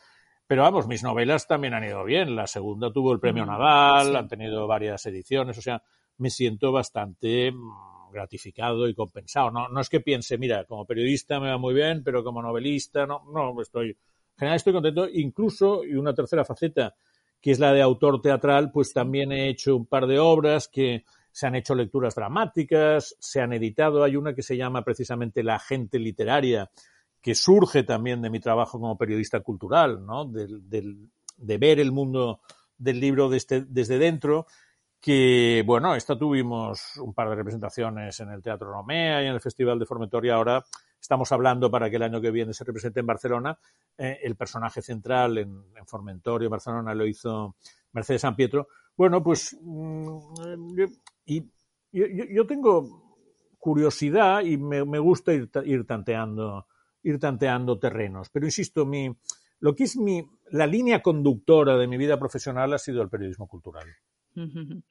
B: Pero vamos, mis novelas también han ido bien. La segunda tuvo el premio Naval, sí. han tenido varias ediciones. O sea, me siento bastante mm, gratificado y compensado. No, no es que piense, mira, como periodista me va muy bien, pero como novelista, no, no, estoy, en general estoy contento. Incluso, y una tercera faceta, que es la de autor teatral, pues también he hecho un par de obras que se han hecho lecturas dramáticas, se han editado. Hay una que se llama precisamente La Agente Literaria, que surge también de mi trabajo como periodista cultural, ¿no? Del, de ver el mundo del libro desde, desde dentro que, bueno, esta tuvimos un par de representaciones en el Teatro Romea y en el Festival de Formentor y ahora estamos hablando para que el año que viene se represente en Barcelona. Eh, el personaje central en, en Formentor y en Barcelona lo hizo Mercedes San Pietro. Bueno, pues mmm, y, yo, yo, tengo curiosidad y me, me gusta ir, ir, tanteando ir tanteando terrenos, pero insisto, mi, lo que es mi, la línea conductora de mi vida profesional ha sido el periodismo cultural.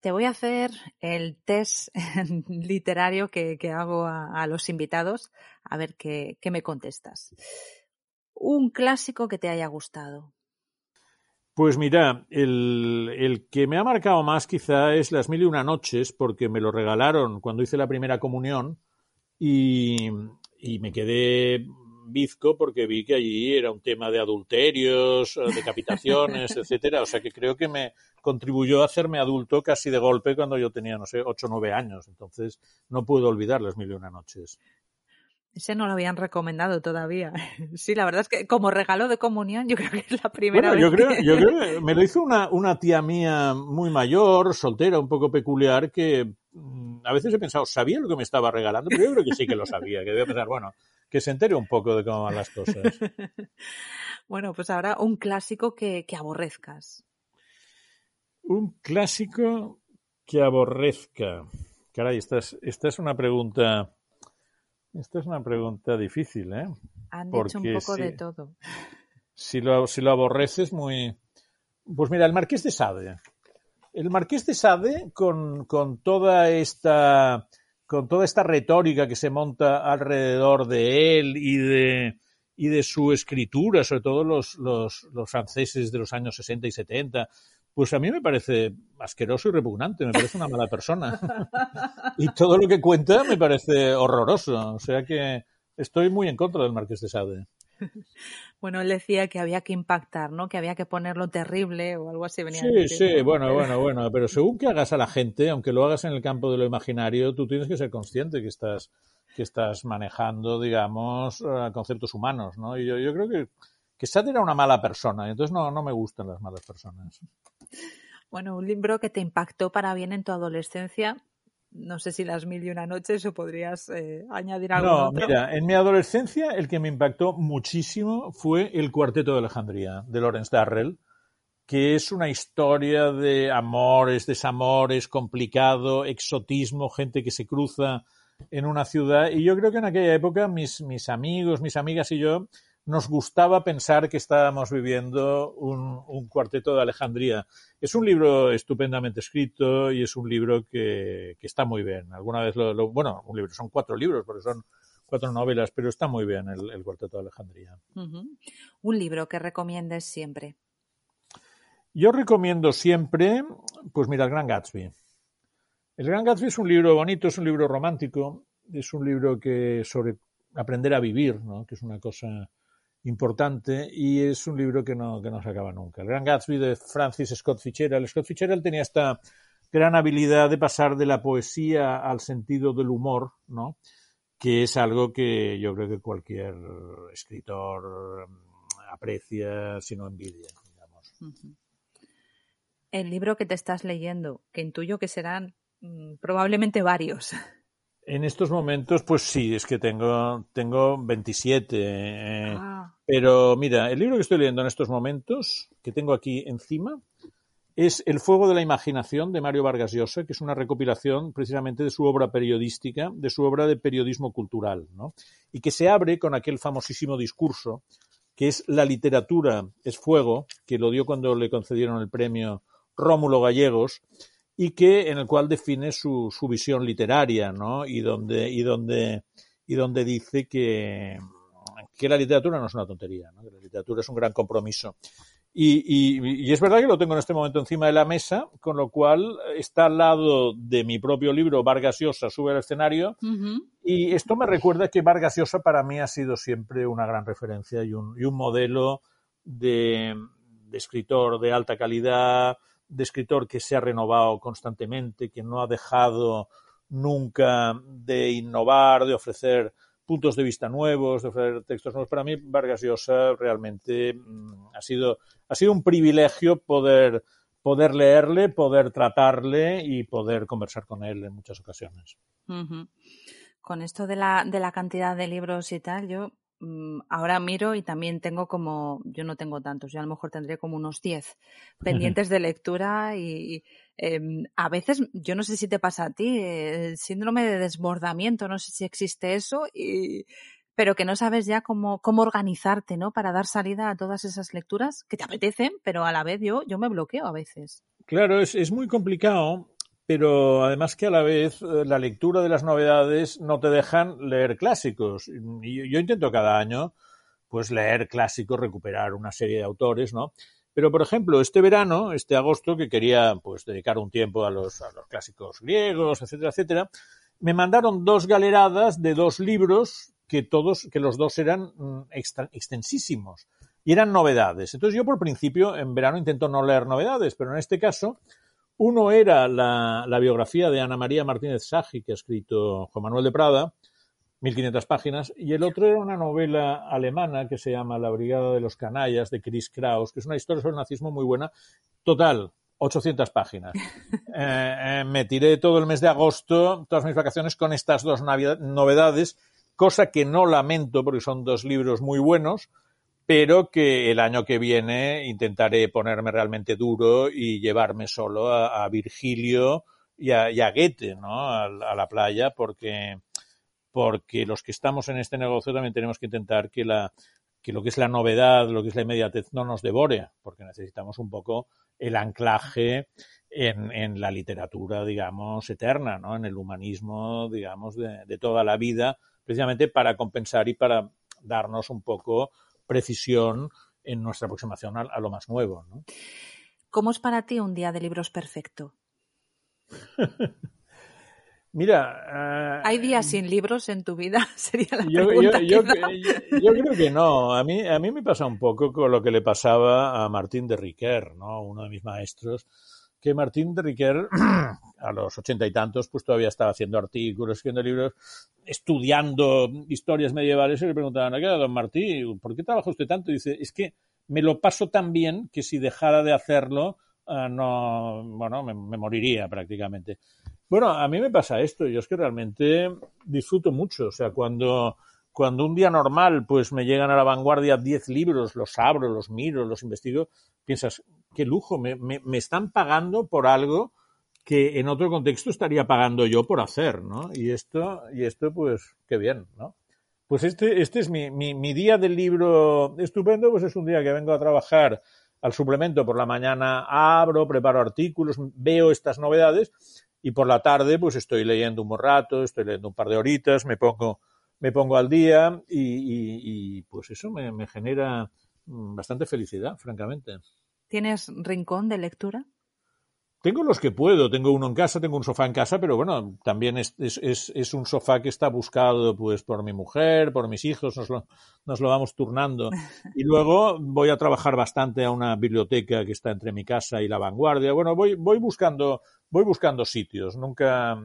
A: Te voy a hacer el test literario que, que hago a, a, los invitados, a ver qué, qué, me contestas. Un clásico que te haya gustado.
B: Pues mira, el, el, que me ha marcado más quizá es Las Mil y Una Noches, porque me lo regalaron cuando hice la primera comunión y, y me quedé bizco porque vi que allí era un tema de adulterios, decapitaciones, etcétera. O sea que creo que me contribuyó a hacerme adulto casi de golpe cuando yo tenía, no sé, ocho o nueve años. Entonces no puedo olvidar las mil y una noches.
A: Ese no lo habían recomendado todavía. Sí, la verdad es que como regalo de comunión, yo creo que es la primera
B: bueno,
A: vez.
B: Yo creo, yo creo que me lo hizo una, una tía mía muy mayor, soltera, un poco peculiar, que mm, a veces he pensado, ¿sabía lo que me estaba regalando? Pero yo creo que sí que lo sabía, que debía pensar, bueno, que se entere un poco de cómo van las cosas.
A: bueno, pues ahora un clásico que, que aborrezcas.
B: Un clásico que aborrezca. Caray, esta es, esta es una pregunta. Esta es una pregunta difícil, ¿eh?
A: Han Porque dicho un poco si, de todo.
B: Si lo, si lo aborreces muy. Pues mira, el Marqués de Sade. El Marqués de Sade, con, con toda esta con toda esta retórica que se monta alrededor de él y de, y de su escritura, sobre todo los, los, los, franceses de los años 60 y 70, pues a mí me parece asqueroso y repugnante, me parece una mala persona. y todo lo que cuenta me parece horroroso, o sea que estoy muy en contra del Marqués de Sade.
A: Bueno, él decía que había que impactar, ¿no? Que había que ponerlo terrible o algo así. Venía
B: sí, sí, bueno, bueno, bueno, pero según que hagas a la gente, aunque lo hagas en el campo de lo imaginario, tú tienes que ser consciente que estás, que estás manejando, digamos, conceptos humanos, ¿no? Y yo, yo creo que, que Sade era una mala persona, entonces no, no me gustan las malas personas.
A: Bueno, un libro que te impactó para bien en tu adolescencia, no sé si las mil y una noches o podrías eh, añadir algo. No,
B: mira, en mi adolescencia el que me impactó muchísimo fue el Cuarteto de Alejandría de Lawrence Darrell, que es una historia de amores, desamores, complicado, exotismo, gente que se cruza en una ciudad. Y yo creo que en aquella época mis, mis amigos, mis amigas y yo nos gustaba pensar que estábamos viviendo un, cuarteto de Alejandría. Es un libro estupendamente escrito y es un libro que, está muy bien. Alguna vez lo, bueno, un libro, son cuatro libros porque son cuatro novelas, pero está muy bien el, cuarteto de Alejandría.
A: Un libro que recomiendes siempre.
B: Yo recomiendo siempre, pues mira, El Gran Gatsby. El Gran Gatsby es un libro bonito, es un libro romántico, es un libro que sobre aprender a vivir, ¿no? que es una cosa importante y es un libro que no, que no se acaba nunca. El Gran Gatsby de Francis Scott Fitzgerald. Scott Fitzgerald tenía esta gran habilidad de pasar de la poesía al sentido del humor, ¿no? que es algo que yo creo que cualquier escritor mm, aprecia, si no envidia.
A: El libro que te estás leyendo, que intuyo que serán mm, probablemente varios.
B: En estos momentos, pues sí, es que tengo, tengo 27. Eh, ah. Pero mira, el libro que estoy leyendo en estos momentos, que tengo aquí encima, es El fuego de la imaginación de Mario Vargas Llosa, que es una recopilación precisamente de su obra periodística, de su obra de periodismo cultural, ¿no? Y que se abre con aquel famosísimo discurso que es La literatura es fuego, que lo dio cuando le concedieron el premio Rómulo Gallegos, y que en el cual define su, su visión literaria, ¿no? Y donde, y donde, y donde dice que, que la literatura no es una tontería, ¿no? que la literatura es un gran compromiso. Y, y, y, es verdad que lo tengo en este momento encima de la mesa, con lo cual está al lado de mi propio libro, Vargas Llosa sube al escenario, y esto me recuerda que Vargas Llosa para mí ha sido siempre una gran referencia y un, y un modelo de, de escritor de alta calidad, de escritor que se ha renovado constantemente, que no ha dejado nunca de innovar, de ofrecer puntos de vista nuevos, de ofrecer textos nuevos. Para mí, Vargas Llosa realmente mm, ha sido, ha sido un privilegio poder, poder leerle, poder tratarle y poder conversar con él en muchas ocasiones.
A: Con esto de la, de la cantidad de libros y tal, yo ahora miro y también tengo como, yo no tengo tantos, yo a lo mejor tendré como unos 10 pendientes de lectura y, em, a veces, yo no sé si te pasa a ti, el síndrome de desbordamiento, no sé si existe eso, y, pero que no sabes ya cómo, cómo organizarte, ¿no? Para dar salida a todas esas lecturas que te apetecen, pero a la vez yo, yo me bloqueo a veces.
B: Claro, es, es muy complicado pero además que a la vez eh, la lectura de las novedades no te dejan leer clásicos. Y yo intento cada año pues leer clásicos, recuperar una serie de autores, ¿no? Pero, por ejemplo, este verano, este agosto, que quería pues dedicar un tiempo a los, a los clásicos griegos, etcétera, etcétera, me mandaron dos galeradas de dos libros que todos, que los dos eran mm, extensísimos y eran novedades. Entonces yo por principio en verano intento no leer novedades, pero en este caso uno era la, biografía de Ana María Martínez Sagi, que ha escrito Juan Manuel de Prada, 1500 páginas, y el otro era una novela alemana que se llama La Brigada de los Canallas, de Chris Kraus, que es una historia sobre el nazismo muy buena. Total, 800 páginas. Eh, eh, me tiré todo el mes de agosto, todas mis vacaciones, con estas dos novedades, cosa que no lamento porque son dos libros muy buenos, pero que el año que viene intentaré ponerme realmente duro y llevarme solo a, Virgilio y a, Goethe, ¿no? A, la playa, porque, porque los que estamos en este negocio también tenemos que intentar que la, que lo que es la novedad, lo que es la inmediatez no nos devore, porque necesitamos un poco el anclaje en, en la literatura, digamos, eterna, ¿no? En el humanismo, digamos, de, de toda la vida, precisamente para compensar y para darnos un poco precisión en nuestra aproximación a, lo más nuevo. ¿no?
A: ¿Cómo es para ti un día de libros perfecto?
B: Mira.
A: Uh, ¿Hay días sin libros en tu vida? Sería la
B: yo,
A: pregunta.
B: Yo, yo, creo que no. A mí, a mí me pasa un poco con lo que le pasaba a Martín de Riquer, ¿no? uno de mis maestros, que Martín de Riquer, a los ochenta y tantos, pues todavía estaba haciendo artículos, escribiendo libros, estudiando historias medievales, y le preguntaban, ¿qué don Martín? ¿Por qué trabaja usted tanto? Dice, es que me lo paso tan bien que si dejara de hacerlo, ah, no, bueno, me, moriría prácticamente. Bueno, a mí me pasa esto. Yo es que realmente disfruto mucho. O sea, cuando, cuando un día normal, pues me llegan a la vanguardia 10 libros, los abro, los miro, los investigo, piensas, qué lujo, me, me, me están pagando por algo que en otro contexto estaría pagando yo por hacer, ¿no? Y esto, y esto pues, qué bien, ¿no? Pues este, este es mi, mi, día del libro estupendo, pues es un día que vengo a trabajar al suplemento por la mañana, abro, preparo artículos, veo estas novedades y por la tarde pues estoy leyendo un rato, estoy leyendo un par de horitas, me pongo, me pongo al día y, pues eso me, me genera mm, bastante felicidad, francamente.
A: ¿Tienes rincón de lectura?
B: Tengo los que puedo, tengo uno en casa, tengo un sofá en casa, pero bueno, también es, es, es, un sofá que está buscado pues por mi mujer, por mis hijos, nos lo, nos lo vamos turnando. Y luego voy a trabajar bastante a una biblioteca que está entre mi casa y la vanguardia. Bueno, voy, voy buscando, voy buscando sitios, nunca,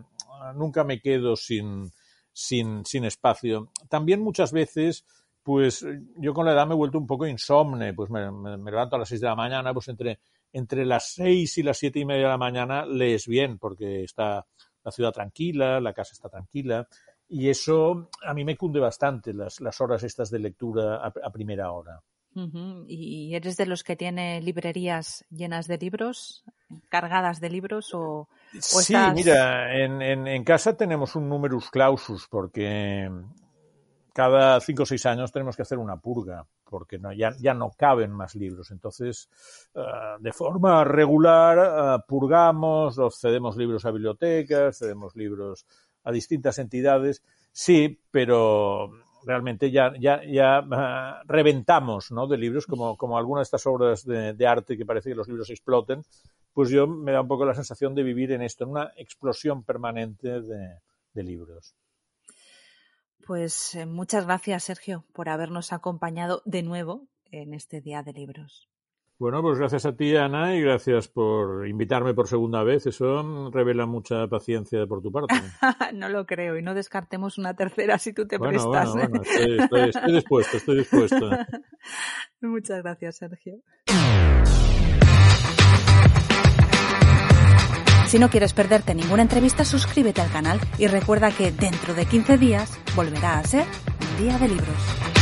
B: nunca me quedo sin, sin, sin espacio. También muchas veces pues yo con la edad me he vuelto un poco insomne, pues me, me, me levanto a las seis de la mañana, pues entre entre las seis y las siete y media de la mañana lees bien, porque está la ciudad tranquila, la casa está tranquila, y eso a mí me cunde bastante, las, las horas estas de lectura a, a primera hora.
A: Uh -huh. ¿Y eres de los que tiene librerías llenas de libros, cargadas de libros? O, o
B: sí, estás... mira, en, en, en, casa tenemos un numerus clausus porque cada cinco o seis años tenemos que hacer una purga, porque ya, ya no caben más libros. Entonces, uh, de forma regular, uh, purgamos, cedemos libros a bibliotecas, cedemos libros a distintas entidades, sí, pero realmente ya, ya, ya uh, reventamos ¿no? de libros, como, como algunas de estas obras de, arte que parece que los libros exploten, pues yo me da un poco la sensación de vivir en esto, en una explosión permanente de libros.
A: Pues eh, muchas gracias, Sergio, por habernos acompañado de nuevo en este Día de Libros.
B: Bueno, pues gracias a ti, Ana, y gracias por invitarme por segunda vez. Eso revela mucha paciencia por tu parte.
A: no lo creo, y no descartemos una tercera si tú te bueno, prestas.
B: Bueno, bueno, estoy, estoy, estoy dispuesto, estoy dispuesto.
A: Muchas gracias, Sergio. Si no quieres perderte ninguna entrevista, suscríbete al canal y recuerda que dentro de 15 días volverá a ser un día de libros.